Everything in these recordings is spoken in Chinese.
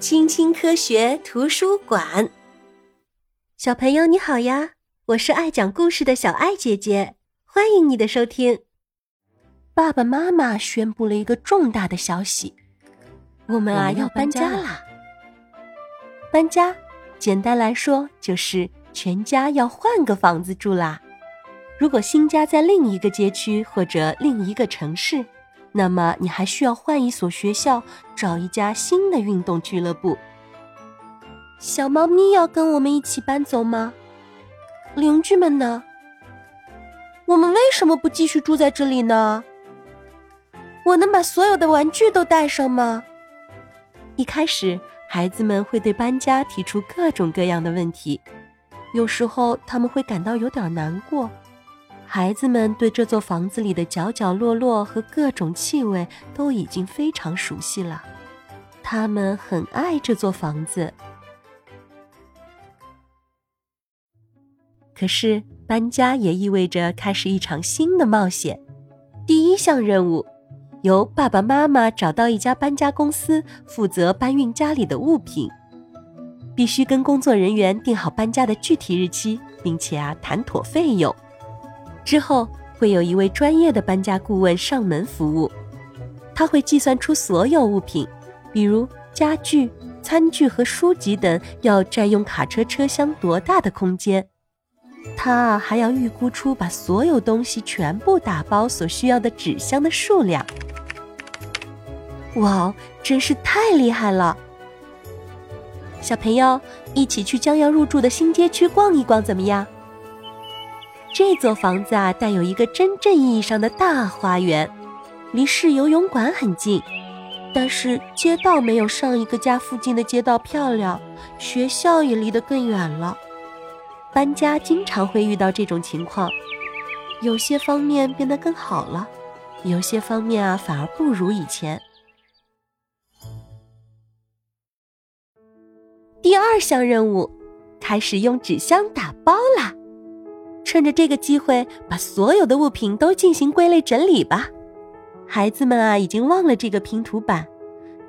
青青科学图书馆，小朋友你好呀！我是爱讲故事的小爱姐姐，欢迎你的收听。爸爸妈妈宣布了一个重大的消息，我们啊要搬家啦！搬家，简单来说就是全家要换个房子住啦。如果新家在另一个街区或者另一个城市。那么你还需要换一所学校，找一家新的运动俱乐部。小猫咪要跟我们一起搬走吗？邻居们呢？我们为什么不继续住在这里呢？我能把所有的玩具都带上吗？一开始，孩子们会对搬家提出各种各样的问题，有时候他们会感到有点难过。孩子们对这座房子里的角角落落和各种气味都已经非常熟悉了，他们很爱这座房子。可是搬家也意味着开始一场新的冒险。第一项任务，由爸爸妈妈找到一家搬家公司，负责搬运家里的物品，必须跟工作人员定好搬家的具体日期，并且啊谈妥费用。之后会有一位专业的搬家顾问上门服务，他会计算出所有物品，比如家具、餐具和书籍等要占用卡车车厢多大的空间。他还要预估出把所有东西全部打包所需要的纸箱的数量。哇，真是太厉害了！小朋友，一起去将要入住的新街区逛一逛，怎么样？这座房子啊，带有一个真正意义上的大花园，离市游泳馆很近，但是街道没有上一个家附近的街道漂亮，学校也离得更远了。搬家经常会遇到这种情况，有些方面变得更好了，有些方面啊反而不如以前。第二项任务，开始用纸箱打包啦。趁着这个机会，把所有的物品都进行归类整理吧。孩子们啊，已经忘了这个拼图板，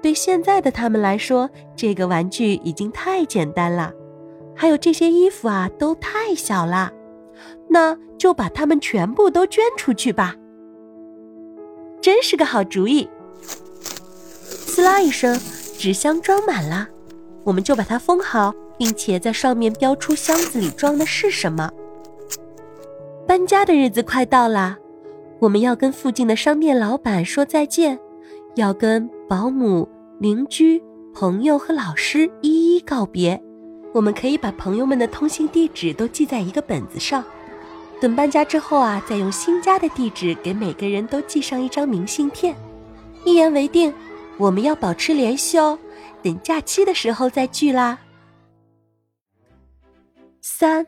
对现在的他们来说，这个玩具已经太简单了。还有这些衣服啊，都太小了，那就把它们全部都捐出去吧。真是个好主意！撕啦一声，纸箱装满了，我们就把它封好，并且在上面标出箱子里装的是什么。搬家的日子快到了，我们要跟附近的商店老板说再见，要跟保姆、邻居、朋友和老师一一告别。我们可以把朋友们的通信地址都记在一个本子上，等搬家之后啊，再用新家的地址给每个人都寄上一张明信片。一言为定，我们要保持联系哦。等假期的时候再聚啦。三、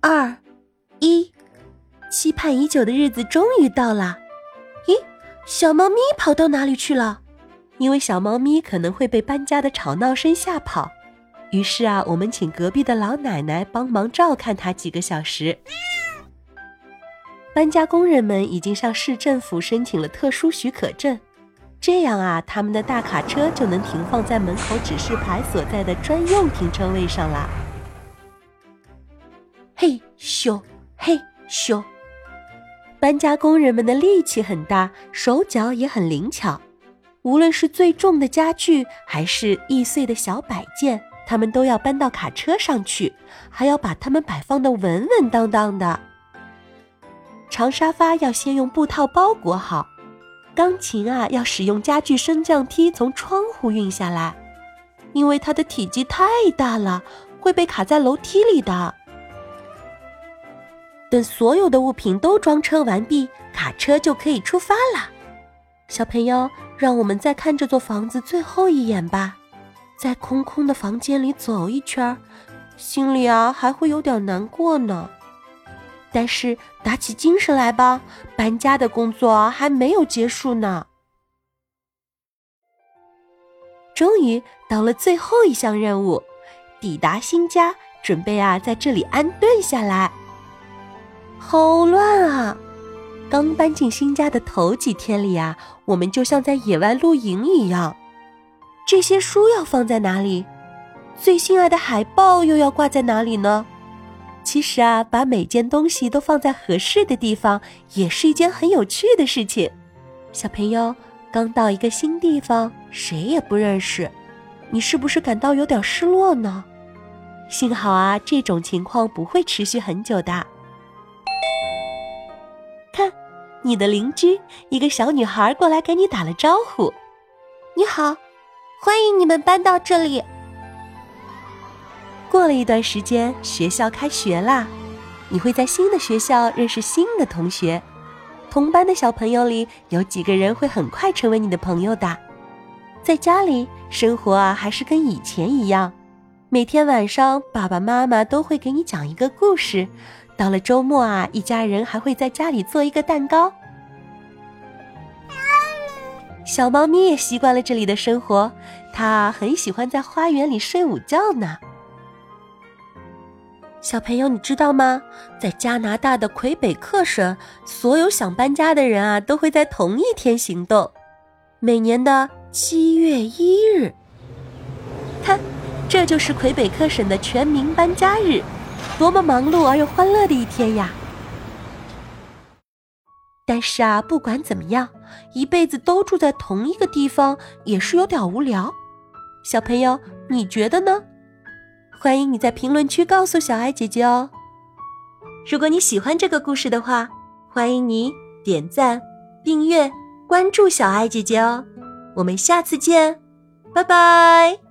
二、一。期盼已久的日子终于到了，咦，小猫咪跑到哪里去了？因为小猫咪可能会被搬家的吵闹声吓跑，于是啊，我们请隔壁的老奶奶帮忙照看它几个小时。搬家工人们已经向市政府申请了特殊许可证，这样啊，他们的大卡车就能停放在门口指示牌所在的专用停车位上啦。嘿咻，嘿咻。搬家工人们的力气很大，手脚也很灵巧。无论是最重的家具，还是易碎的小摆件，他们都要搬到卡车上去，还要把它们摆放的稳稳当当的。长沙发要先用布套包裹好，钢琴啊要使用家具升降梯从窗户运下来，因为它的体积太大了，会被卡在楼梯里的。等所有的物品都装车完毕，卡车就可以出发了。小朋友，让我们再看这座房子最后一眼吧，在空空的房间里走一圈，心里啊还会有点难过呢。但是打起精神来吧，搬家的工作还没有结束呢。终于到了最后一项任务，抵达新家，准备啊在这里安顿下来。好乱啊！刚搬进新家的头几天里啊，我们就像在野外露营一样。这些书要放在哪里？最心爱的海报又要挂在哪里呢？其实啊，把每件东西都放在合适的地方，也是一件很有趣的事情。小朋友刚到一个新地方，谁也不认识，你是不是感到有点失落呢？幸好啊，这种情况不会持续很久的。你的邻居一个小女孩过来给你打了招呼：“你好，欢迎你们搬到这里。”过了一段时间，学校开学啦，你会在新的学校认识新的同学。同班的小朋友里有几个人会很快成为你的朋友的。在家里生活啊，还是跟以前一样，每天晚上爸爸妈妈都会给你讲一个故事。到了周末啊，一家人还会在家里做一个蛋糕。小猫咪也习惯了这里的生活，它很喜欢在花园里睡午觉呢。小朋友，你知道吗？在加拿大的魁北克省，所有想搬家的人啊，都会在同一天行动，每年的七月一日。看，这就是魁北克省的全民搬家日，多么忙碌而又欢乐的一天呀！但是啊，不管怎么样，一辈子都住在同一个地方也是有点无聊。小朋友，你觉得呢？欢迎你在评论区告诉小爱姐姐哦。如果你喜欢这个故事的话，欢迎你点赞、订阅、关注小爱姐姐哦。我们下次见，拜拜。